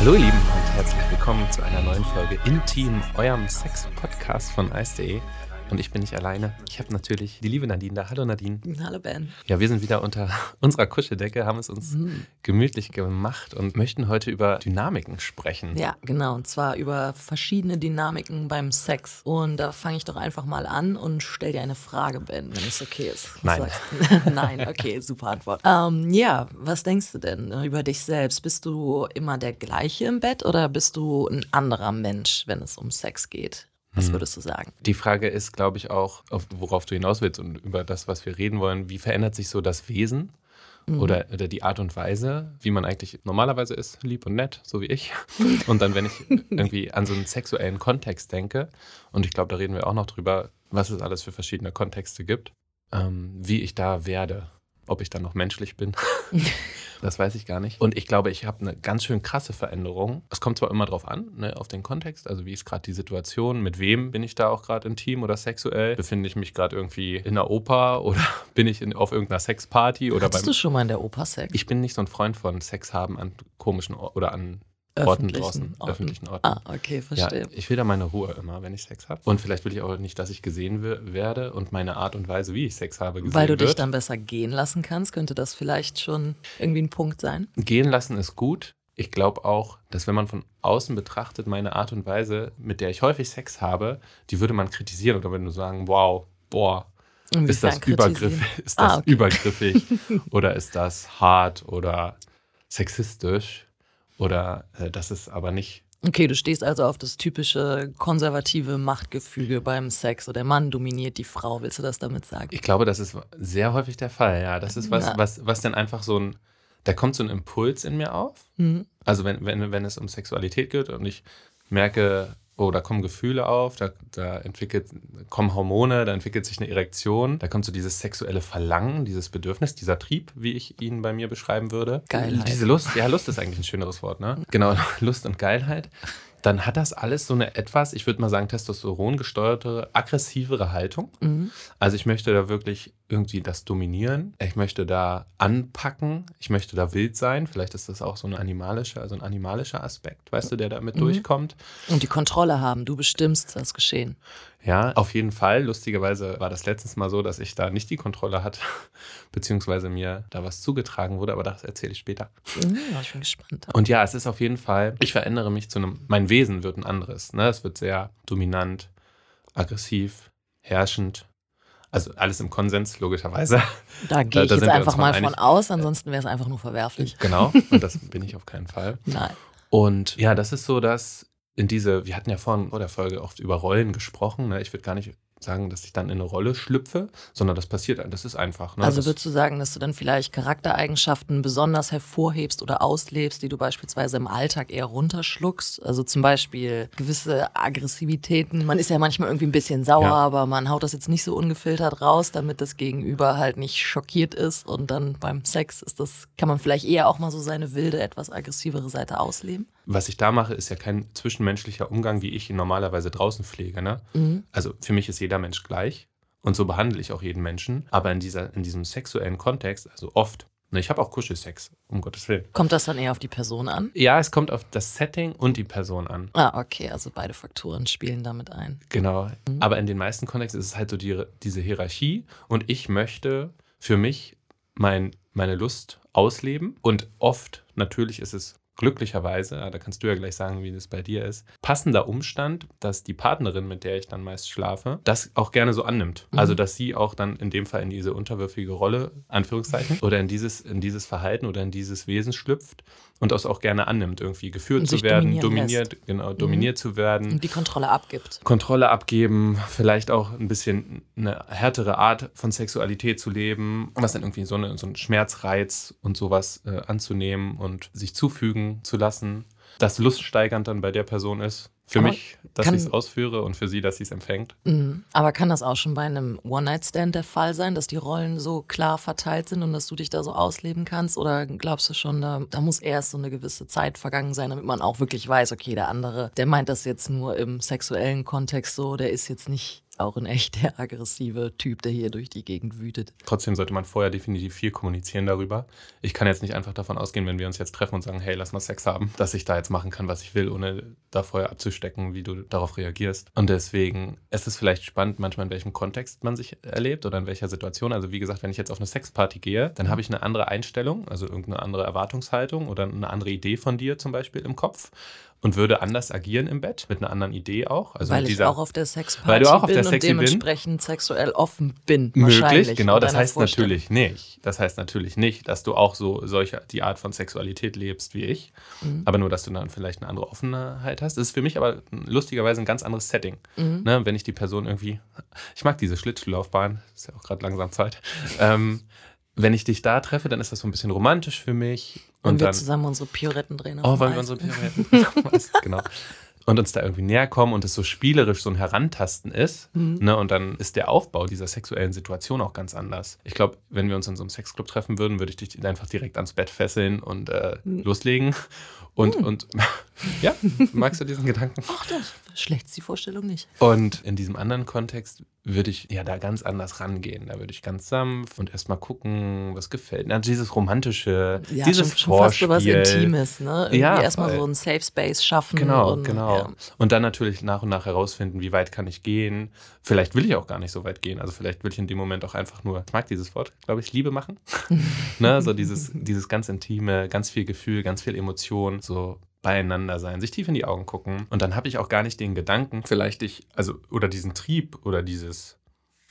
Hallo ihr Lieben und herzlich willkommen zu einer neuen Folge Intim, eurem Sex-Podcast von Ice.de. Und ich bin nicht alleine. Ich habe natürlich die liebe Nadine da. Hallo Nadine. Hallo Ben. Ja, wir sind wieder unter unserer Kuscheldecke, haben es uns Mhm. gemütlich gemacht und möchten heute über Dynamiken sprechen. Ja, genau. Und zwar über verschiedene Dynamiken beim Sex. Und da fange ich doch einfach mal an und stell dir eine Frage, Ben, wenn es okay ist. Nein. Nein, okay, super Antwort. Ähm, ja, was denkst du denn äh, über dich selbst? Bist du immer der gleiche im Bett oder bist du ein anderer Mensch, wenn es um Sex geht? Was Hm. würdest du sagen? Die Frage ist, glaube ich, auch, auf, worauf du hinaus willst und über das, was wir reden wollen. Wie verändert sich so das Wesen Mhm. oder, oder die Art und Weise, wie man eigentlich normalerweise ist, lieb und nett, so wie ich. Und dann, wenn ich irgendwie an so einen sexuellen Kontext denke, und ich glaube, da reden wir auch noch drüber, was es alles für verschiedene Kontexte gibt, ähm, wie ich da werde. Ob ich dann noch menschlich bin, das weiß ich gar nicht. Und ich glaube, ich habe eine ganz schön krasse Veränderung. Es kommt zwar immer drauf an, ne, auf den Kontext, also wie ist gerade die Situation, mit wem bin ich da auch gerade intim oder sexuell? Befinde ich mich gerade irgendwie in einer Oper oder bin ich in, auf irgendeiner Sexparty oder Hattest beim. du schon mal in der Oper Sex? Ich bin nicht so ein Freund von Sex haben an komischen Or oder an Orten Öffentlichen draußen, Orten. öffentlichen Orten. Ah, okay, Ja, verstehe. ich will da meine Ruhe immer, wenn ich Sex habe. Und vielleicht will ich auch nicht, dass ich gesehen wer- werde und meine Art und Weise, wie ich Sex habe, gesehen Weil du dich wird. dann besser gehen lassen kannst, könnte das vielleicht schon irgendwie ein Punkt sein. Gehen lassen ist gut. Ich glaube auch, dass wenn man von außen betrachtet, meine Art und Weise, mit der ich häufig Sex habe, die würde man kritisieren oder wenn du sagen, wow, boah, ist das, übergriff, ist das Ah, okay. übergriffig oder ist das hart oder sexistisch oder äh, das ist aber nicht. Okay, du stehst also auf das typische konservative Machtgefüge beim Sex. So der Mann dominiert die Frau. Willst du das damit sagen? Ich glaube, das ist sehr häufig der Fall, ja. Das ist was, Ja. was, was dann einfach so ein, da kommt so ein Impuls in mir auf. Mhm. Also wenn, wenn, wenn es um Sexualität geht und ich merke, oh, da kommen Gefühle auf, da, da entwickelt, kommen Hormone, da entwickelt sich eine Erektion, da kommt so dieses sexuelle Verlangen, dieses Bedürfnis, dieser Trieb, wie ich ihn bei mir beschreiben würde. Geilheit. Diese Lust, ja, Lust ist eigentlich ein schöneres Wort, ne? Genau, Lust und Geilheit. Dann hat das alles so eine etwas, ich würde mal sagen, Testosteron gesteuerte, aggressivere Haltung. Mhm. Also ich möchte da wirklich irgendwie das dominieren. Ich möchte da anpacken. Ich möchte da wild sein. Vielleicht ist das auch so ein animalischer, also ein animalischer Aspekt, weißt du, der damit Mhm. durchkommt. Und die Kontrolle haben. Du bestimmst das Geschehen. Ja, auf jeden Fall. Lustigerweise war das letztens mal so, dass ich da nicht die Kontrolle hatte, beziehungsweise mir da was zugetragen wurde, aber das erzähle ich später. Mhm, ich bin gespannt. Und ja, es ist auf jeden Fall, ich verändere mich zu einem, mein Wesen wird ein anderes. Ne? Es wird sehr dominant, aggressiv, herrschend. Also alles im Konsens, logischerweise. Da gehe ich da jetzt einfach mal von von einig. aus, ansonsten wäre es einfach nur verwerflich. Genau, und das bin ich auf keinen Fall. Nein. Und ja, das ist so, dass in diese, wir hatten ja vorhin vor der Folge oft über Rollen gesprochen. Ne? Ich würde gar nicht sagen, dass ich dann in eine Rolle schlüpfe, sondern das passiert, das ist einfach. Ne? Also würdest du sagen, dass du dann vielleicht Charaktereigenschaften besonders hervorhebst oder auslebst, die du beispielsweise im Alltag eher runterschluckst? Also zum Beispiel gewisse Aggressivitäten. Man ist ja manchmal irgendwie ein bisschen sauer, Ja. aber man haut das jetzt nicht so ungefiltert raus, damit das Gegenüber halt nicht schockiert ist. Und dann beim Sex ist das, kann man vielleicht eher auch mal so seine wilde, etwas aggressivere Seite ausleben. Was ich da mache, ist ja kein zwischenmenschlicher Umgang, wie ich ihn normalerweise draußen pflege. Ne? Mhm. Also für mich ist jeder Mensch gleich und so behandle ich auch jeden Menschen. Aber in, dieser, in diesem sexuellen Kontext, also oft, ne, ich habe auch Kuschelsex, um Gottes Willen. Kommt das dann eher auf die Person an? Ja, es kommt auf das Setting und die Person an. Ah, okay, also beide Faktoren spielen damit ein. Genau. Mhm. Aber in den meisten Kontexten ist es halt so die, diese Hierarchie und ich möchte für mich mein, meine Lust ausleben und oft, natürlich ist es glücklicherweise, da kannst du ja gleich sagen, wie das bei dir ist, passender Umstand, dass die Partnerin, mit der ich dann meist schlafe, das auch gerne so annimmt. Mhm. Also, dass sie auch dann in dem Fall in diese unterwürfige Rolle, Anführungszeichen, oder in dieses, in dieses Verhalten oder in dieses Wesen schlüpft und das auch gerne annimmt, irgendwie geführt zu werden, dominiert, genau, dominiert zu werden. Und die Kontrolle abgibt. Kontrolle abgeben, vielleicht auch ein bisschen eine härtere Art von Sexualität zu leben, was dann irgendwie so, eine, so ein Schmerzreiz und sowas äh, anzunehmen und sich zufügen zu lassen, das luststeigernd dann bei der Person ist. Für Aber mich, dass ich es ausführe und für sie, dass sie es empfängt. Mhm. Aber kann das auch schon bei einem One-Night-Stand der Fall sein, dass die Rollen so klar verteilt sind und dass du dich da so ausleben kannst? Oder glaubst du schon, da, da muss erst so eine gewisse Zeit vergangen sein, damit man auch wirklich weiß, okay, der andere, der meint das jetzt nur im sexuellen Kontext so, der ist jetzt nicht auch ein echt der aggressive Typ, der hier durch die Gegend wütet. Trotzdem sollte man vorher definitiv viel kommunizieren darüber. Ich kann jetzt nicht einfach davon ausgehen, wenn wir uns jetzt treffen und sagen, hey, lass mal Sex haben, dass ich da jetzt machen kann, was ich will, ohne da vorher abzustecken, wie du darauf reagierst. Und deswegen ist es vielleicht spannend, manchmal in welchem Kontext man sich erlebt oder in welcher Situation. Also wie gesagt, wenn ich jetzt auf eine Sexparty gehe, dann habe ich eine andere Einstellung, also irgendeine andere Erwartungshaltung oder eine andere Idee von dir zum Beispiel im Kopf und würde anders agieren im Bett, mit einer anderen Idee auch. Also weil dieser, ich auch auf der Sexparty weil du auch auf bin der Sexy und dementsprechend bin. sexuell offen bin. Möglich, genau. Das heißt natürlich nicht. Das heißt natürlich nicht, dass du auch so solche die Art von Sexualität lebst wie ich, Mhm. aber nur, dass du dann vielleicht eine andere Offenheit hast. Das ist für mich aber lustigerweise ein ganz anderes Setting. Mhm. Ne? Wenn ich die Person irgendwie, ich mag diese Schlittschuhlaufbahn, ist ja auch gerade langsam Zeit. ähm, wenn ich dich da treffe, dann ist das so ein bisschen romantisch für mich. Und, Und wir dann, zusammen unsere Pioretten drehen. Oh, wollen wir unsere Pirouetten? genau. Und uns da irgendwie näher kommen und es so spielerisch so ein Herantasten ist. Mhm. Ne? Und dann ist der Aufbau dieser sexuellen Situation auch ganz anders. Ich glaube, wenn wir uns in so einem Sexclub treffen würden, würde ich dich einfach direkt ans Bett fesseln und äh, Mhm. loslegen. Und, und ja, magst du diesen Gedanken? Ach, das schlecht die Vorstellung nicht. Und in diesem anderen Kontext würde ich ja da ganz anders rangehen. Da würde ich ganz sanft und erstmal gucken, was gefällt. Na, dieses romantische, Ja, dieses schon, schon fast so was Vorspiel. Intimes, ne? Irgendwie Ja, erstmal so einen Safe Space schaffen. Genau, und, genau. Ja. Und dann natürlich nach und nach herausfinden, wie weit kann ich gehen. Vielleicht will ich auch gar nicht so weit gehen. Also vielleicht will ich in dem Moment auch einfach nur, ich mag dieses Wort, glaube ich, Liebe machen. ne? So dieses, dieses ganz intime, ganz viel Gefühl, ganz viel Emotion, so beieinander sein, sich tief in die Augen gucken. Und dann habe ich auch gar nicht den Gedanken, vielleicht ich, also, oder diesen Trieb oder dieses,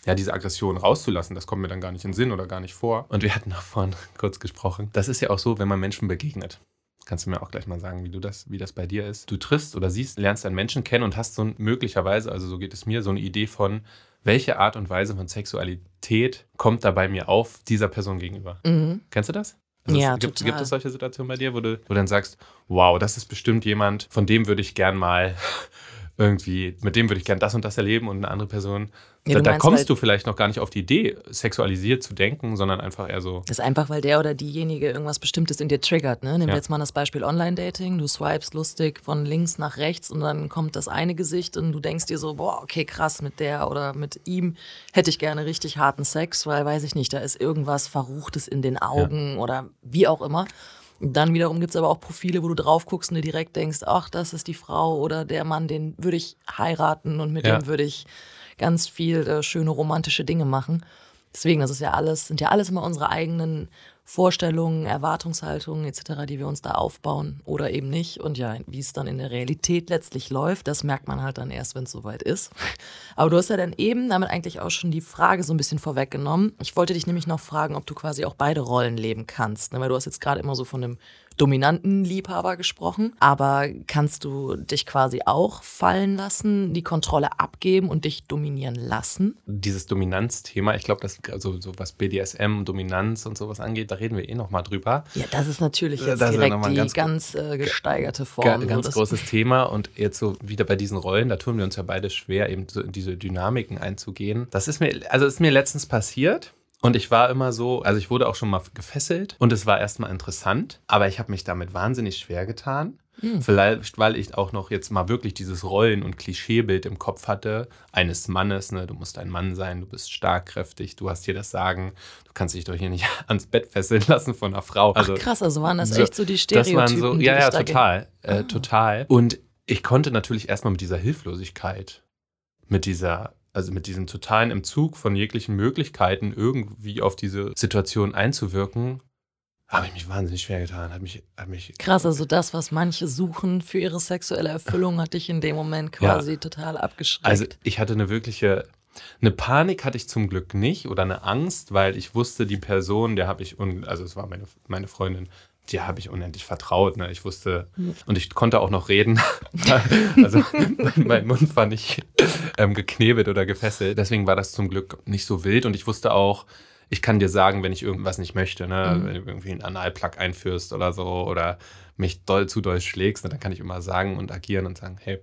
ja, diese Aggression rauszulassen, das kommt mir dann gar nicht in den Sinn oder gar nicht vor. Und wir hatten auch vorhin kurz gesprochen. Das ist ja auch so, wenn man Menschen begegnet. Kannst du mir auch gleich mal sagen, wie du das, wie das bei dir ist? Du triffst oder siehst, lernst einen Menschen kennen und hast so ein, möglicherweise, also so geht es mir, so eine Idee von, welche Art und Weise von Sexualität kommt da bei mir auf dieser Person gegenüber. Mhm. Kennst du das? Ja, es, gibt, total. gibt es solche Situationen bei dir, wo du, wo du dann sagst, wow, das ist bestimmt jemand, von dem würde ich gern mal irgendwie, mit dem würde ich gern das und das erleben und eine andere Person, Ja, da, da kommst weil- du vielleicht noch gar nicht auf die Idee, sexualisiert zu denken, sondern einfach eher so, Das ist einfach, weil der oder diejenige irgendwas Bestimmtes in dir triggert. Ne? Nehmen wir Ja. jetzt mal das Beispiel Online-Dating. Du swipest lustig von links nach rechts und dann kommt das eine Gesicht und du denkst dir so, boah, okay, krass, mit der oder mit ihm hätte ich gerne richtig harten Sex, weil, weiß ich nicht, da ist irgendwas Verruchtes in den Augen oder wie auch immer. Dann wiederum gibt es aber auch Profile, wo du drauf guckst und dir direkt denkst, ach, das ist die Frau oder der Mann, den würde ich heiraten und mit Ja. dem würde ich ganz viel äh, schöne romantische Dinge machen. Deswegen, das ist ja alles, sind ja alles immer unsere eigenen Vorstellungen, Erwartungshaltungen etc., die wir uns da aufbauen oder eben nicht. Und ja, wie es dann in der Realität letztlich läuft, das merkt man halt dann erst, wenn es soweit ist. Aber du hast ja dann eben damit eigentlich auch schon die Frage so ein bisschen vorweggenommen. Ich wollte dich nämlich noch fragen, ob du quasi auch beide Rollen leben kannst. Ne? Weil du hast jetzt gerade immer so von einem dominanten Liebhaber gesprochen. Aber kannst du dich quasi auch fallen lassen, die Kontrolle abgeben und dich dominieren lassen? dieses Dominanzthema, ich glaube, das also so was BDSM, Dominanz und sowas angeht, da reden wir eh noch mal drüber. Ja, das ist natürlich jetzt das direkt nochmal die ganz- ganz, äh, gesteigerte Form. ganz großes Thema und jetzt so wieder bei diesen Rollen, da tun wir uns ja beide schwer, eben so in diese Dynamiken einzugehen. Das ist mir, also ist mir letztens passiert. Und ich war immer so, also ich wurde auch schon mal gefesselt und es war erstmal interessant, aber ich habe mich damit wahnsinnig schwer getan. Hm. Vielleicht, weil ich auch noch jetzt mal wirklich dieses Rollen- und Klischeebild im Kopf hatte, eines Mannes, ne? du musst ein Mann sein, du bist stark, kräftig, du hast hier das Sagen, du kannst dich doch hier nicht ans Bett fesseln lassen von einer Frau. Ach krass, also waren das so- echt so die Das Stereotypen? waren so, ja, ja, total, äh, Ah. total. Und ich konnte natürlich erstmal mit dieser Hilflosigkeit, mit dieser, also mit diesem totalen Entzug von jeglichen Möglichkeiten, irgendwie auf diese Situation einzuwirken, habe ich mich wahnsinnig schwer getan. Hat mich, hat mich Krass, also das, was manche suchen für ihre sexuelle Erfüllung, hat dich in dem Moment Ja. quasi total abgeschreckt. Also ich hatte eine wirkliche, eine Panik hatte ich zum Glück nicht oder eine Angst, weil ich wusste, die Person, der habe ich, also es war meine, meine Freundin, die habe ich unendlich vertraut. Ne? Ich wusste, Hm. und ich konnte auch noch reden. also mein, mein Mund war nicht ähm, geknebelt oder gefesselt. Deswegen war das zum Glück nicht so wild und ich wusste auch, ich kann dir sagen, wenn ich irgendwas nicht möchte, ne? Mhm. wenn du irgendwie einen Analplug einführst oder so oder mich doll zu doll schlägst, ne? dann kann ich immer sagen und agieren und sagen, hey,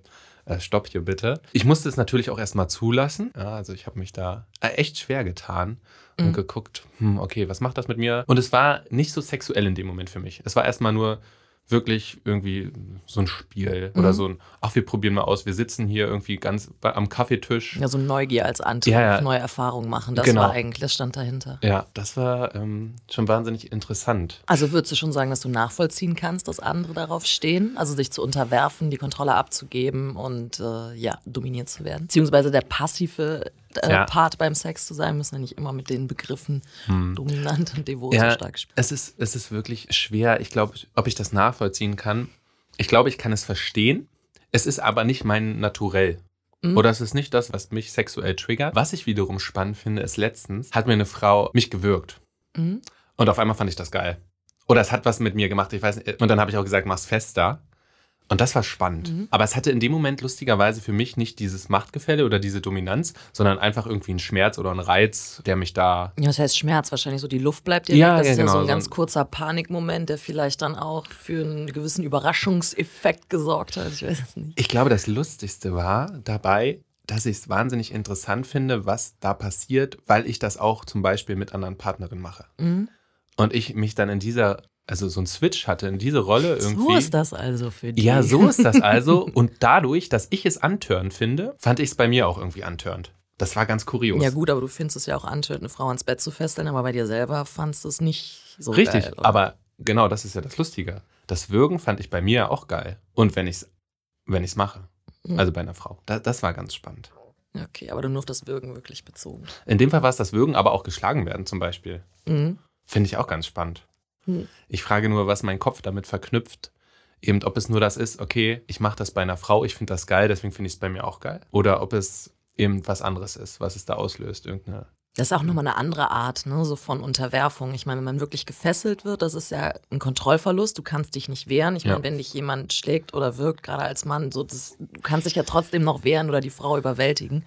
äh, stopp hier bitte. Ich musste es natürlich auch erstmal zulassen. Ja, also ich habe mich da äh, echt schwer getan und Mhm. geguckt, hm, okay, was macht das mit mir? Und es war nicht so sexuell in dem Moment für mich. Es war erstmal nur wirklich irgendwie so ein Spiel oder Mhm. so ein, ach, wir probieren mal aus, wir sitzen hier irgendwie ganz bei, am Kaffeetisch. Ja, so Neugier als Antrieb, Ja, ja. neue Erfahrungen machen. Das Genau. war eigentlich, das stand dahinter. Ja, das war ähm, schon wahnsinnig interessant. Also würdest du schon sagen, dass du nachvollziehen kannst, dass andere darauf stehen? Also sich zu unterwerfen, die Kontrolle abzugeben und äh, ja, dominiert zu werden? Beziehungsweise der passive äh, Ja. Part beim Sex zu sein, müssen ja nicht immer mit den Begriffen dominant und devot so Hm. Ja, stark spielen. es ist, es ist wirklich schwer. Ich glaube, ob ich das nachvollziehen kann. Ich glaube, ich kann es verstehen. Es ist aber nicht mein Naturell. Mhm. Oder es ist nicht das, was mich sexuell triggert. Was ich wiederum spannend finde, ist letztens hat mir eine Frau mich gewürgt. Mhm. Und auf einmal fand ich das geil. Oder es hat was mit mir gemacht, ich weiß nicht. Und dann habe ich auch gesagt, mach's fester. Und das war spannend. Mhm. Aber es hatte in dem Moment lustigerweise für mich nicht dieses Machtgefälle oder diese Dominanz, sondern einfach irgendwie ein Schmerz oder ein Reiz, der mich da. Ja, das heißt Schmerz wahrscheinlich so, die Luft bleibt dir Ja, weg. Das ja, ist ja so genau, ein ganz kurzer Panikmoment, der vielleicht dann auch für einen gewissen Überraschungseffekt gesorgt hat. Ich weiß es nicht. Ich glaube, das Lustigste war dabei, dass ich es wahnsinnig interessant finde, was da passiert, weil ich das auch zum Beispiel mit anderen Partnerinnen mache. Mhm. Und ich mich dann in dieser, also so ein Switch hatte, in diese Rolle irgendwie. So ist das also für die. Ja, so ist das also. Und dadurch, dass ich es antörend finde, fand ich es bei mir auch irgendwie antörend. Das war ganz kurios. Ja gut, aber du findest es ja auch antörend, eine Frau ans Bett zu fesseln, aber bei dir selber fandst du es nicht so Richtig, geil. aber genau das ist ja das Lustige. Das Würgen fand ich bei mir auch geil. Und wenn ich es wenn ich's mache, Mhm. also bei einer Frau. Da, das war ganz spannend. Okay, aber nur auf das Würgen wirklich bezogen. In dem Fall war es das Würgen, aber auch geschlagen werden zum Beispiel. Mhm. Finde ich auch ganz spannend. Hm. Ich frage nur, was mein Kopf damit verknüpft. Eben, ob es nur das ist, okay, ich mache das bei einer Frau, ich finde das geil, deswegen finde ich es bei mir auch geil. Oder ob es eben was anderes ist, was es da auslöst. Irgendeine. Das ist auch nochmal eine andere Art, ne, so von Unterwerfung. Ich meine, wenn man wirklich gefesselt wird, das ist ja ein Kontrollverlust. Du kannst dich nicht wehren. Ich meine, Ja. wenn dich jemand schlägt oder wirkt, gerade als Mann, so das, du kannst dich ja trotzdem noch wehren oder die Frau überwältigen.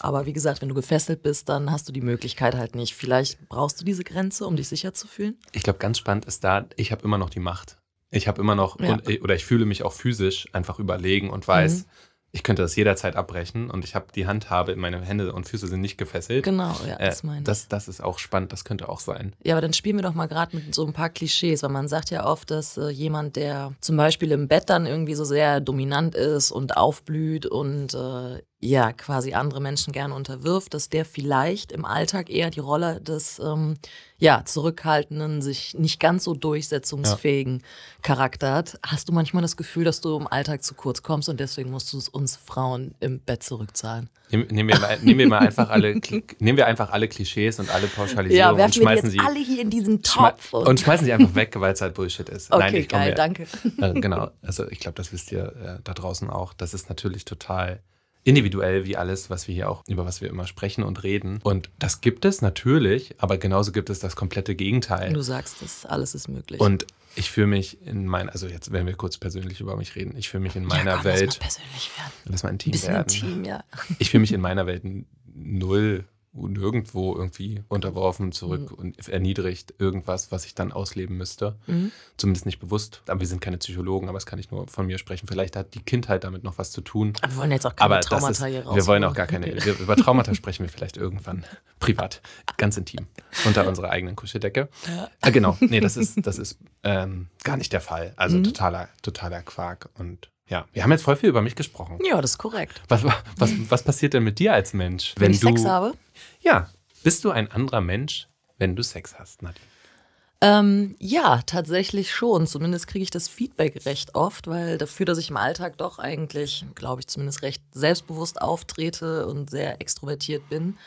Aber wie gesagt, wenn du gefesselt bist, dann hast du die Möglichkeit halt nicht. Vielleicht brauchst du diese Grenze, um dich sicher zu fühlen. Ich glaube, ganz spannend ist da, ich habe immer noch die Macht. Ich habe immer noch, Ja. und, oder ich fühle mich auch physisch einfach überlegen und weiß, Mhm. ich könnte das jederzeit abbrechen und ich habe die Handhabe, meine Hände und Füße sind nicht gefesselt. Genau, ja, Äh, das meine ich. das, das ist auch spannend, das könnte auch sein. Ja, aber dann spielen wir doch mal gerade mit so ein paar Klischees, weil man sagt ja oft, dass äh, jemand, der zum Beispiel im Bett dann irgendwie so sehr dominant ist und aufblüht und äh, ja, quasi andere Menschen gerne unterwirft, dass der vielleicht im Alltag eher die Rolle des ähm, ja, zurückhaltenden, sich nicht ganz so durchsetzungsfähigen Charakter hat. Hast du manchmal das Gefühl, dass du im Alltag zu kurz kommst und deswegen musst du es uns Frauen im Bett zurückzahlen? Nehmen, wir, mal, nehmen, wir mal einfach alle, nehmen wir einfach alle Klischees und alle Pauschalisierungen und wir die schmeißen sie alle hier in diesen Topf. und schmeißen sie einfach weg, weil es halt Bullshit ist. okay, Nein, ich geil, danke. Äh, genau, also ich glaube, das wisst ihr äh, da draußen auch. Das ist natürlich total individuell wie alles, was wir hier auch, über was wir immer sprechen und reden. Und das gibt es natürlich, aber genauso gibt es das komplette Gegenteil. Du sagst es, alles ist möglich. Und ich fühle mich in meiner, also jetzt werden wir kurz persönlich über mich reden, ich fühle mich in meiner ja, komm, Welt, Lass mal persönlich werden. lass mal Ein intim bisschen werden. intim, ja. Ich fühle mich in meiner Welt null nirgendwo irgendwie unterworfen, zurück und erniedrigt, irgendwas, was ich dann ausleben müsste. Mhm. Zumindest nicht bewusst. Aber wir sind keine Psychologen, aber das kann ich nur von mir sprechen. Vielleicht hat die Kindheit damit noch was zu tun. Aber wir wollen jetzt auch keine Aber Traumata ist, hier raus. wir wollen auch gar keine, über Traumata sprechen wir vielleicht irgendwann privat, ganz intim, unter unserer eigenen Kuscheldecke. Äh, genau, nee, das ist, das ist ähm, gar nicht der Fall. Also Mhm. totaler, totaler Quark. Und ja, wir haben jetzt voll viel über mich gesprochen. Ja, das ist korrekt. Was, was, was passiert denn mit dir als Mensch, Wenn, wenn, ich du Sex habe? ja, bist du ein anderer Mensch, wenn du Sex hast, Nadine? Ähm, ja, tatsächlich schon. Zumindest kriege ich das Feedback recht oft, weil dafür, dass ich im Alltag doch eigentlich, glaube ich, zumindest recht selbstbewusst auftrete und sehr extrovertiert bin,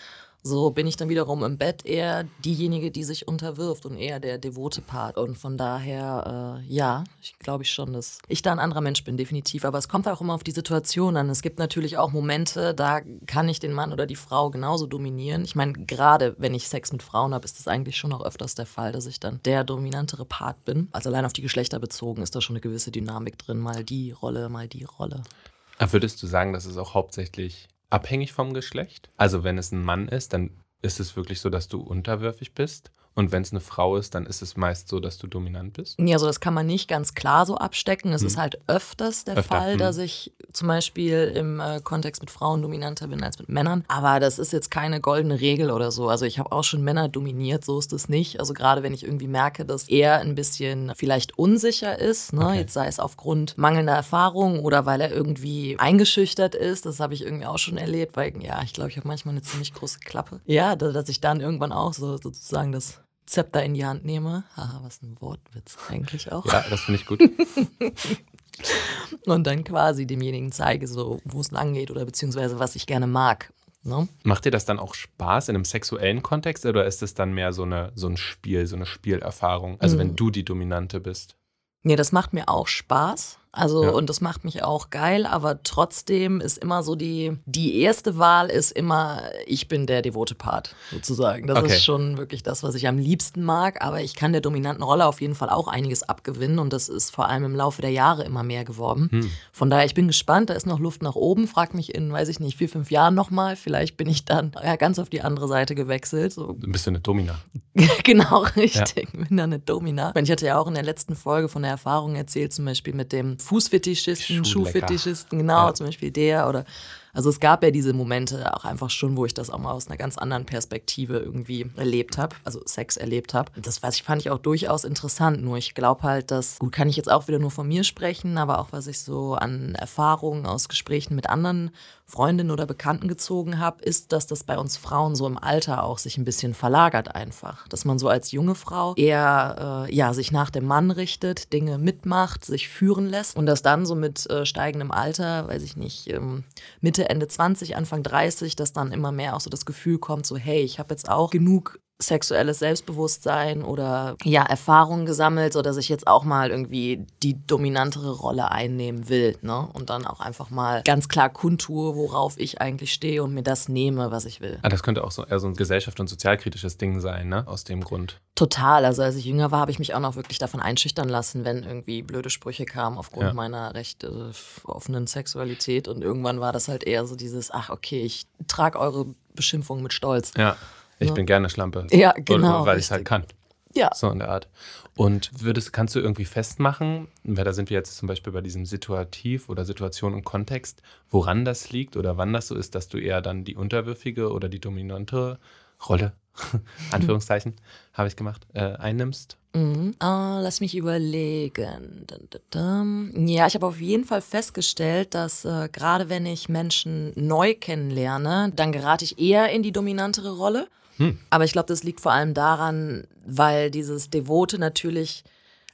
so bin ich dann wiederum im Bett eher diejenige, die sich unterwirft und eher der devote Part. Und von daher, äh, ja, ich glaube ich schon, dass ich da ein anderer Mensch bin, definitiv. Aber es kommt auch immer auf die Situation an. Es gibt natürlich auch Momente, da kann ich den Mann oder die Frau genauso dominieren. Ich meine, gerade wenn ich Sex mit Frauen habe, ist das eigentlich schon auch öfters der Fall, dass ich dann der dominantere Part bin. Also allein auf die Geschlechter bezogen ist da schon eine gewisse Dynamik drin. Mal die Rolle, mal die Rolle. Würdest du sagen, das ist auch hauptsächlich abhängig vom Geschlecht? Also wenn es ein Mann ist, dann ist es wirklich so, dass du unterwürfig bist? Und wenn es eine Frau ist, dann ist es meist so, dass du dominant bist? Ja, also das kann man nicht ganz klar so abstecken. Es hm. ist halt öfters der Öfter, Fall, hm. dass ich zum Beispiel im äh, Kontext mit Frauen dominanter bin als mit Männern. Aber das ist jetzt keine goldene Regel oder so. Also ich habe auch schon Männer dominiert, so ist es nicht. Also gerade wenn ich irgendwie merke, dass er ein bisschen vielleicht unsicher ist, ne? Okay. jetzt sei es aufgrund mangelnder Erfahrung oder weil er irgendwie eingeschüchtert ist, das habe ich irgendwie auch schon erlebt, weil ja, ich glaube, ich habe manchmal eine ziemlich große Klappe. Ja, dass ich dann irgendwann auch so sozusagen das Zepter in die Hand nehme. Haha, was ein Wortwitz eigentlich auch. Ja, das finde ich gut. und dann quasi demjenigen zeige, so, wo es lang geht oder beziehungsweise was ich gerne mag. Ne? Macht dir das dann auch Spaß in einem sexuellen Kontext oder ist es dann mehr so, eine, so ein Spiel, so eine Spielerfahrung? Also mhm. wenn du die Dominante bist? Nee, das macht mir auch Spaß. Also, ja. und das macht mich auch geil, aber trotzdem ist immer so die, die erste Wahl ist immer, ich bin der devote Part, sozusagen. Das okay. ist schon wirklich das, was ich am liebsten mag, aber ich kann der dominanten Rolle auf jeden Fall auch einiges abgewinnen und das ist vor allem im Laufe der Jahre immer mehr geworden. Hm. Von daher, ich bin gespannt, da ist noch Luft nach oben. Frag mich in, weiß ich nicht, vier, fünf Jahren nochmal. Vielleicht bin ich dann ja, ganz auf die andere Seite gewechselt. So. Ein bisschen eine Domina. genau, richtig. Ja. Bin dann eine Domina. Ich hatte ja auch in der letzten Folge von der Erfahrung erzählt, zum Beispiel mit dem Fußfetischisten, Schuhfetischisten, genau, ja. zum Beispiel der oder also es gab ja diese Momente auch einfach schon, wo ich das auch mal aus einer ganz anderen Perspektive irgendwie erlebt habe, also Sex erlebt habe. Das weiß ich, fand ich auch durchaus interessant. Nur ich glaube halt, dass, gut, kann ich jetzt auch wieder nur von mir sprechen, aber auch was ich so an Erfahrungen aus Gesprächen mit anderen Freundinnen oder Bekannten gezogen habe, ist, dass das bei uns Frauen so im Alter auch sich ein bisschen verlagert einfach. Dass man so als junge Frau eher äh, ja, sich nach dem Mann richtet, Dinge mitmacht, sich führen lässt und dass dann so mit äh, steigendem Alter, weiß ich nicht, ähm, Mitte Mitte, Ende 20, Anfang 30, dass dann immer mehr auch so das Gefühl kommt, so hey, ich habe jetzt auch genug sexuelles Selbstbewusstsein oder ja, Erfahrungen gesammelt, sodass ich jetzt auch mal irgendwie die dominantere Rolle einnehmen will. Ne? Und dann auch einfach mal ganz klar kundtue, worauf ich eigentlich stehe und mir das nehme, was ich will. Ah, das könnte auch so eher so ein gesellschaft- und sozialkritisches Ding sein, ne? Aus dem Grund. Total. Also als ich jünger war, habe ich mich auch noch wirklich davon einschüchtern lassen, wenn irgendwie blöde Sprüche kamen aufgrund ja. meiner recht äh, offenen Sexualität. Und irgendwann war das halt eher so dieses, ach okay, ich trage eure Beschimpfung mit Stolz. Ja. Ich ja. bin gerne Schlampe. Ja, genau. Weil ich es halt kann. Ja. So in der Art. Und würdest, kannst du irgendwie festmachen, weil da sind wir jetzt zum Beispiel bei diesem Situativ oder Situation und Kontext, woran das liegt oder wann das so ist, dass du eher dann die unterwürfige oder die dominante Rolle, Anführungszeichen, habe ich gemacht, äh, einnimmst? Mhm. Uh, lass mich überlegen. Ja, ich habe auf jeden Fall festgestellt, dass äh, gerade wenn ich Menschen neu kennenlerne, dann gerate ich eher in die dominantere Rolle. Hm. Aber ich glaube, das liegt vor allem daran, weil dieses Devote natürlich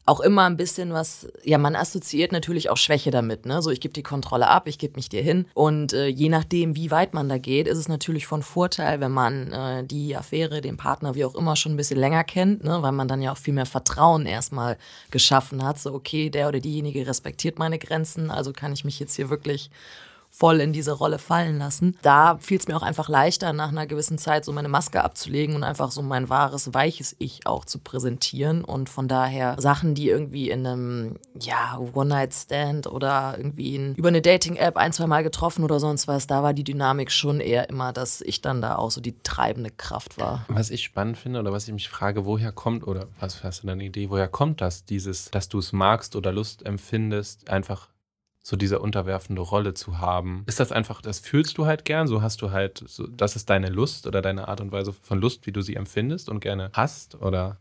auch immer ein bisschen was, ja, man assoziiert natürlich auch Schwäche damit, ne? So, ich gebe die Kontrolle ab, ich gebe mich dir hin. Und äh, je nachdem, wie weit man da geht, ist es natürlich von Vorteil, wenn man äh, die Affäre, den Partner, wie auch immer, schon ein bisschen länger kennt, ne? Weil man dann ja auch viel mehr Vertrauen erstmal geschaffen hat. So, okay, der oder diejenige respektiert meine Grenzen, also kann ich mich jetzt hier wirklich voll in diese Rolle fallen lassen. Da fiel es mir auch einfach leichter, nach einer gewissen Zeit so meine Maske abzulegen und einfach so mein wahres, weiches Ich auch zu präsentieren. Und von daher Sachen, die irgendwie in einem, ja, One-Night-Stand oder irgendwie in, über eine Dating-App ein, zwei Mal getroffen oder sonst was, da war die Dynamik schon eher immer, dass ich dann da auch so die treibende Kraft war. Was ich spannend finde oder was ich mich frage, woher kommt oder was hast du da eine Idee, woher kommt das, dieses, dass du es magst oder Lust empfindest, einfach so diese unterwerfende Rolle zu haben. Ist das einfach, das fühlst du halt gern, so hast du halt, so, das ist deine Lust oder deine Art und Weise von Lust, wie du sie empfindest und gerne hast oder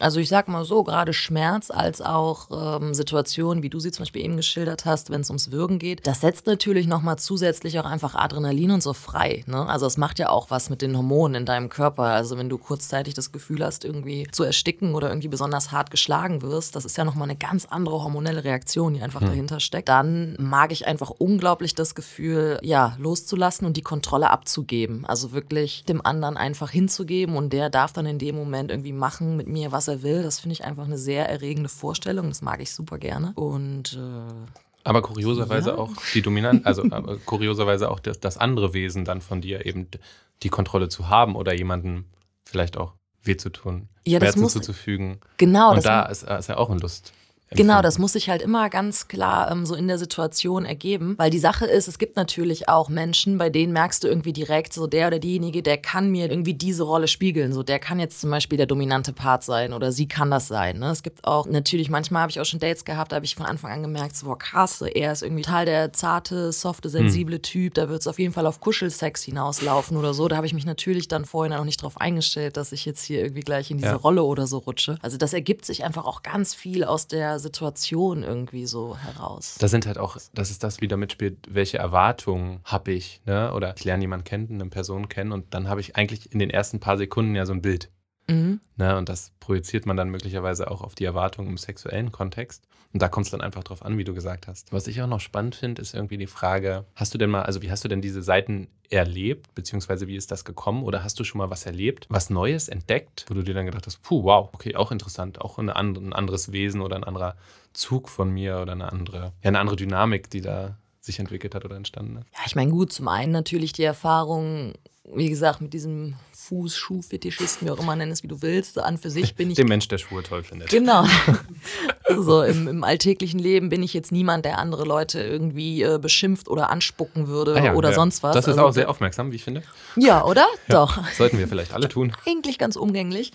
also ich sag mal so, gerade Schmerz als auch ähm, Situationen, wie du sie zum Beispiel eben geschildert hast, wenn es ums Würgen geht, das setzt natürlich nochmal zusätzlich auch einfach Adrenalin und so frei. Ne? Also es macht ja auch was mit den Hormonen in deinem Körper. Also wenn du kurzzeitig das Gefühl hast, irgendwie zu ersticken oder irgendwie besonders hart geschlagen wirst, das ist ja nochmal eine ganz andere hormonelle Reaktion, die einfach hm. dahinter steckt. Dann mag ich einfach unglaublich das Gefühl, ja, loszulassen und die Kontrolle abzugeben. Also wirklich dem anderen einfach hinzugeben und der darf dann in dem Moment irgendwie machen, machen mit mir, was er will. Das finde ich einfach eine sehr erregende Vorstellung. Das mag ich super gerne. Und äh, aber kurioserweise ja. auch die Dominant, also kurioserweise auch das, das, andere Wesen dann von dir eben die Kontrolle zu haben oder jemanden vielleicht auch weh zu tun, ja, Schmerzen zuzufügen. Genau. Und da ist, ist ja auch ein Lust. Genau, das muss sich halt immer ganz klar ähm, so in der Situation ergeben, weil die Sache ist, es gibt natürlich auch Menschen, bei denen merkst du irgendwie direkt, so der oder diejenige, der kann mir irgendwie diese Rolle spiegeln. So der kann jetzt zum Beispiel der dominante Part sein oder sie kann das sein. Ne? Es gibt auch natürlich, manchmal habe ich auch schon Dates gehabt, da habe ich von Anfang an gemerkt, so boah, krass, er ist irgendwie total der zarte, softe, sensible hm. Typ, da wird es auf jeden Fall auf Kuschelsex hinauslaufen oder so. Da habe ich mich natürlich dann vorhin noch nicht drauf eingestellt, dass ich jetzt hier irgendwie gleich in diese ja. Rolle oder so rutsche. Also das ergibt sich einfach auch ganz viel aus der Situation irgendwie so heraus. Das sind halt auch, das ist das, wie da mitspielt, welche Erwartungen habe ich, ne? Oder ich lerne jemanden kennen, eine Person kennen und dann habe ich eigentlich in den ersten paar Sekunden ja so ein Bild. Mhm. Ne, und das projiziert man dann möglicherweise auch auf die Erwartungen im sexuellen Kontext. Und da kommt es dann einfach drauf an, wie du gesagt hast. Was ich auch noch spannend finde, ist irgendwie die Frage, hast du denn mal, also wie hast du denn diese Seiten erlebt, beziehungsweise wie ist das gekommen? Oder hast du schon mal was erlebt, was Neues entdeckt, wo du dir dann gedacht hast, puh, wow, okay, auch interessant, auch eine andere, ein anderes Wesen oder ein anderer Zug von mir oder eine andere, ja, eine andere Dynamik, die da sich entwickelt hat oder entstanden ist? Ja, ich meine, gut, zum einen natürlich die Erfahrung, wie gesagt, mit diesem Fuß, Schuhfetischisten, wie auch immer nennen es, wie du willst. An für sich bin ich. Den Mensch, der Schuhe toll findet. Genau. so im, im, alltäglichen Leben bin ich jetzt niemand, der andere Leute irgendwie äh, beschimpft oder anspucken würde ah ja, oder ja. sonst was. Das ist also, auch sehr aufmerksam, wie ich finde. Ja, oder? Ja, Doch. Sollten wir vielleicht alle tun. Eigentlich ganz umgänglich.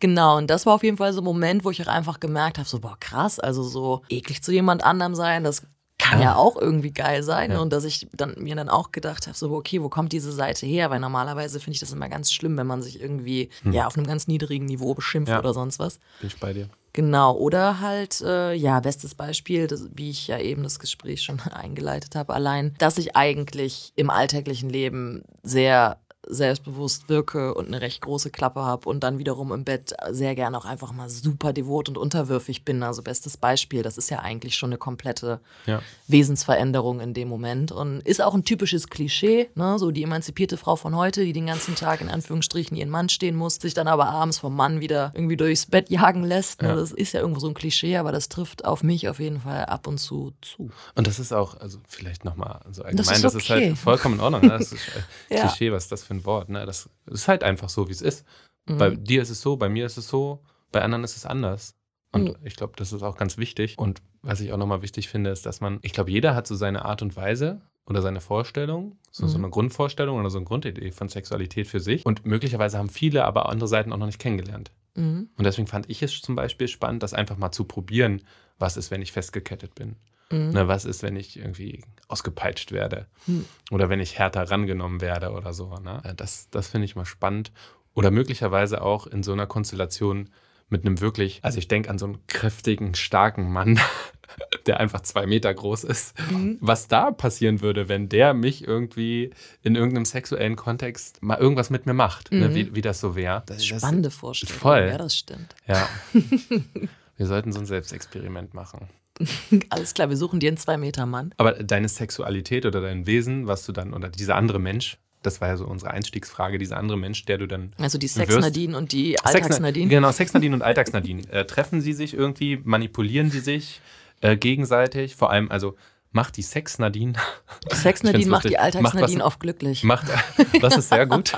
Genau, und das war auf jeden Fall so ein Moment, wo ich auch einfach gemerkt habe, so, boah, krass, also so eklig zu jemand anderem sein, das kann ja auch irgendwie geil sein. Ja. Und dass ich dann, mir dann auch gedacht habe, so, okay, wo kommt diese Seite her? Weil normalerweise finde ich das immer ganz schlimm, wenn man sich irgendwie hm. ja, auf einem ganz niedrigen Niveau beschimpft ja. oder sonst was. Bin ich bei dir. Genau, oder halt, äh, ja, bestes Beispiel, das, wie ich ja eben das Gespräch schon eingeleitet habe, allein, dass ich eigentlich im alltäglichen Leben sehr selbstbewusst wirke und eine recht große Klappe habe und dann wiederum im Bett sehr gerne auch einfach mal super devot und unterwürfig bin. Also bestes Beispiel, das ist ja eigentlich schon eine komplette ja. Wesensveränderung in dem Moment und ist auch ein typisches Klischee, ne? so die emanzipierte Frau von heute, die den ganzen Tag in Anführungsstrichen ihren Mann stehen muss, sich dann aber abends vom Mann wieder irgendwie durchs Bett jagen lässt. Ne? Ja. Das ist ja irgendwo so ein Klischee, aber das trifft auf mich auf jeden Fall ab und zu zu. Und das ist auch, also vielleicht nochmal so allgemein, das ist, okay. das ist halt vollkommen in Ordnung. Ne? Das ist ja. Klischee, was das für ein Wort. Ne? Das ist halt einfach so, wie es ist. Mhm. Bei dir ist es so, bei mir ist es so, bei anderen ist es anders. Und mhm. ich glaube, das ist auch ganz wichtig. Und was ich auch nochmal wichtig finde, ist, dass man, ich glaube, jeder hat so seine Art und Weise oder seine Vorstellung, so, mhm. so eine Grundvorstellung oder so eine Grundidee von Sexualität für sich. Und möglicherweise haben viele aber andere Seiten auch noch nicht kennengelernt. Mhm. Und deswegen fand ich es zum Beispiel spannend, das einfach mal zu probieren, was ist, wenn ich festgekettet bin. Mhm. Ne, was ist, wenn ich irgendwie ausgepeitscht werde mhm. oder wenn ich härter rangenommen werde oder so. Ne? Das, das finde ich mal spannend. Oder möglicherweise auch in so einer Konstellation mit einem wirklich, also ich denke an so einen kräftigen, starken Mann, der einfach zwei Meter groß ist. Mhm. Was da passieren würde, wenn der mich irgendwie in irgendeinem sexuellen Kontext mal irgendwas mit mir macht, ne? mhm. ne? wie, wie das so wäre. Spannende Vorstellung. Voll. Ja, das stimmt. Ja. Wir sollten so ein Selbstexperiment machen. Alles klar, wir suchen dir einen Zwei-Meter-Mann. Aber deine Sexualität oder dein Wesen, was du dann, oder dieser andere Mensch, das war ja so unsere Einstiegsfrage, dieser andere Mensch, der du dann. Also die Sex-Nadine und die Alltags-Nadine. Genau, Sex-Nadine und Alltags-Nadine. Äh, treffen sie sich irgendwie, manipulieren sie sich äh, gegenseitig? Vor allem, also macht die Sex-Nadine. Die Sex-Nadine macht die Alltags-Nadine oft glücklich. Macht, das ist sehr gut.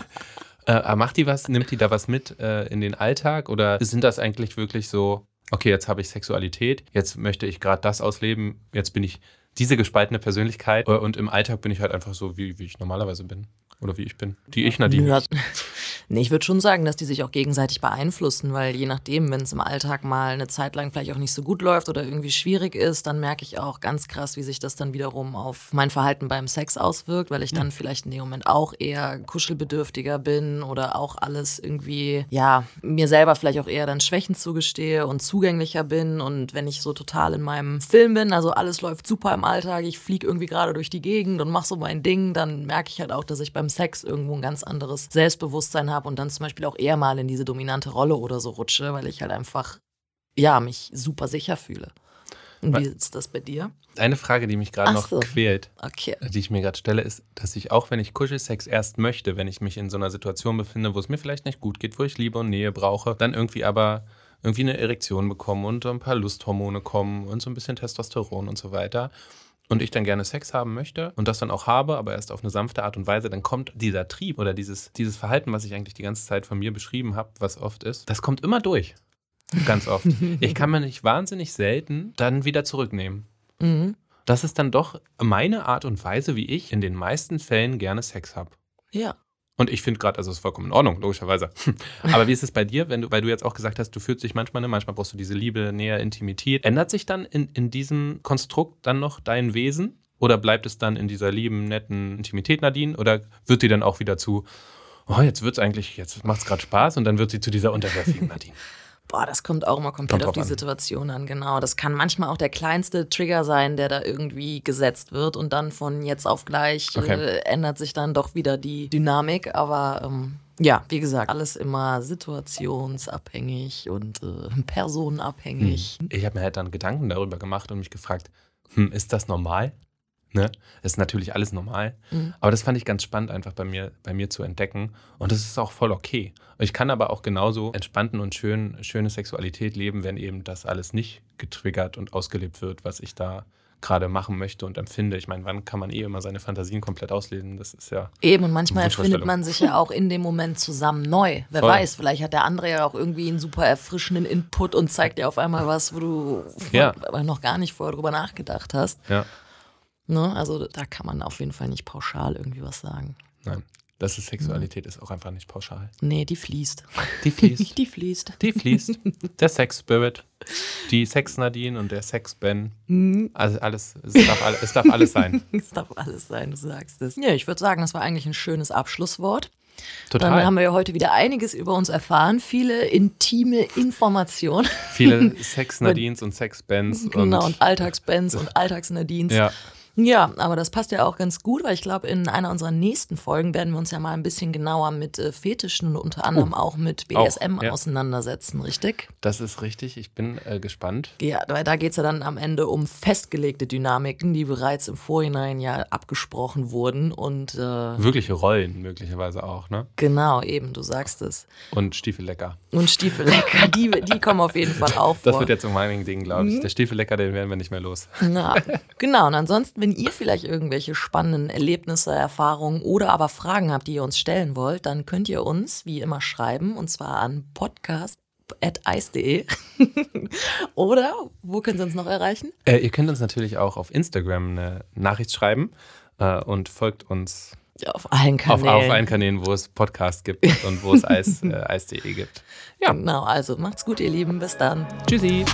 Äh, macht die was, nimmt die da was mit äh, in den Alltag oder sind das eigentlich wirklich so okay, jetzt habe ich Sexualität, jetzt möchte ich gerade das ausleben, jetzt bin ich diese gespaltene Persönlichkeit äh, und im Alltag bin ich halt einfach so, wie, wie ich normalerweise bin. Oder wie ich bin. Die ich, Nadine. Ja, nee, ich würde schon sagen, dass die sich auch gegenseitig beeinflussen, weil je nachdem, wenn es im Alltag mal eine Zeit lang vielleicht auch nicht so gut läuft oder irgendwie schwierig ist, dann merke ich auch ganz krass, wie sich das dann wiederum auf mein Verhalten beim Sex auswirkt, weil ich dann vielleicht in dem Moment auch eher kuschelbedürftiger bin oder auch alles irgendwie, ja, mir selber vielleicht auch eher dann Schwächen zugestehe und zugänglicher bin. Und wenn ich so total in meinem Film bin, also alles läuft super im Alltag, ich fliege irgendwie gerade durch die Gegend und mache so mein Ding, dann merke ich halt auch, dass ich beim Sex irgendwo ein ganz anderes Selbstbewusstsein habe und dann zum Beispiel auch eher mal in diese dominante Rolle oder so rutsche, weil ich halt einfach, ja, mich super sicher fühle. Und wie ist das bei dir? Eine Frage, die mich gerade noch so. quält, okay. die ich mir gerade stelle, ist, dass ich auch, wenn ich Kuschelsex erst möchte, wenn ich mich in so einer Situation befinde, wo es mir vielleicht nicht gut geht, wo ich Liebe und Nähe brauche, dann irgendwie aber irgendwie eine Erektion bekomme und ein paar Lusthormone kommen und so ein bisschen Testosteron und so weiter und ich dann gerne Sex haben möchte und das dann auch habe, aber erst auf eine sanfte Art und Weise, dann kommt dieser Trieb oder dieses, dieses Verhalten, was ich eigentlich die ganze Zeit von mir beschrieben habe, was oft ist, das kommt immer durch. Ganz oft. Ich kann mir nicht wahnsinnig selten dann wieder zurücknehmen. Mhm. Das ist dann doch meine Art und Weise, wie ich in den meisten Fällen gerne Sex habe. Ja. Und ich finde gerade, also es ist vollkommen in Ordnung, logischerweise. Aber wie ist es bei dir, wenn du, weil du jetzt auch gesagt hast, du fühlst dich manchmal, ne, manchmal brauchst du diese Liebe, Nähe, Intimität. Ändert sich dann in, in diesem Konstrukt dann noch dein Wesen? Oder bleibt es dann in dieser lieben, netten Intimität, Nadine? Oder wird die dann auch wieder zu, oh, jetzt wird es eigentlich, jetzt macht es gerade Spaß und dann wird sie zu dieser unterwerfigen Nadine? Boah, das kommt auch immer komplett Kommt auf die an. Situation an, genau. Das kann manchmal auch der kleinste Trigger sein, der da irgendwie gesetzt wird und dann von jetzt auf gleich Okay. äh, ändert sich dann doch wieder die Dynamik. Aber ähm, ja, wie gesagt, alles immer situationsabhängig und äh, personenabhängig. Ich habe mir halt dann Gedanken darüber gemacht und mich gefragt, hm, ist das normal? Ne? Das ist natürlich alles normal. Mhm. Aber das fand ich ganz spannend, einfach bei mir, bei mir zu entdecken. Und das ist auch voll okay. Ich kann aber auch genauso entspannten und schön, schöne Sexualität leben, wenn eben das alles nicht getriggert und ausgelebt wird, was ich da gerade machen möchte und empfinde. Ich meine, wann kann man eh immer seine Fantasien komplett ausleben? Das ist ja. Eben, und manchmal findet man sich ja auch in dem Moment zusammen neu. Wer Voll. weiß, vielleicht hat der andere ja auch irgendwie einen super erfrischenden Input und zeigt dir auf einmal was, wo du Ja. noch gar nicht vorher drüber nachgedacht hast. Ja, Ne? Also da kann man auf jeden Fall nicht pauschal irgendwie was sagen. nein. Das ist Sexualität, ist auch einfach nicht pauschal. Nee, die fließt. Die fließt. Die fließt. Die fließt. Der Sex-Spirit, die Sex-Nadine und der Sex-Ben. Mhm. Also alles, es darf, all- es darf alles sein. Es darf alles sein, du sagst es. Ja, ich würde sagen, das war eigentlich ein schönes Abschlusswort. Total. Dann haben wir ja heute wieder einiges über uns erfahren, viele intime Informationen. Viele Sex-Nadines und Sex-Bens. genau, und, und Alltagsbands und Alltagsnadines. Ja, Ja, aber das passt ja auch ganz gut, weil ich glaube, in einer unserer nächsten Folgen werden wir uns ja mal ein bisschen genauer mit äh, Fetischen und unter anderem auch mit BDSM Auch, ja. auseinandersetzen, richtig? das ist richtig. Ich bin äh, gespannt. Ja, weil da geht es ja dann am Ende um festgelegte Dynamiken, die bereits im Vorhinein ja abgesprochen wurden. Und äh, Wirkliche Rollen möglicherweise auch, ne? genau, eben, du sagst es. Und Stiefellecker. Und Stiefellecker, die, die kommen auf jeden Fall auch vor. Das wird jetzt um mein Ding, glaube Mhm. ich. Der Stiefellecker, den werden wir nicht mehr los. Ja, genau. Und ansonsten, wenn ihr vielleicht irgendwelche spannenden Erlebnisse, Erfahrungen oder aber Fragen habt, die ihr uns stellen wollt, dann könnt ihr uns wie immer schreiben und zwar an podcast.eis.de. oder wo können Sie uns noch erreichen? Äh, ihr könnt uns natürlich auch auf Instagram eine Nachricht schreiben äh, und folgt uns Ja, auf allen auf, Kanälen. auf allen Kanälen, wo es Podcast gibt und wo es Eis, äh, Eis.de gibt. Ja, Genau, also macht's gut, ihr Lieben. Bis dann. tschüssi.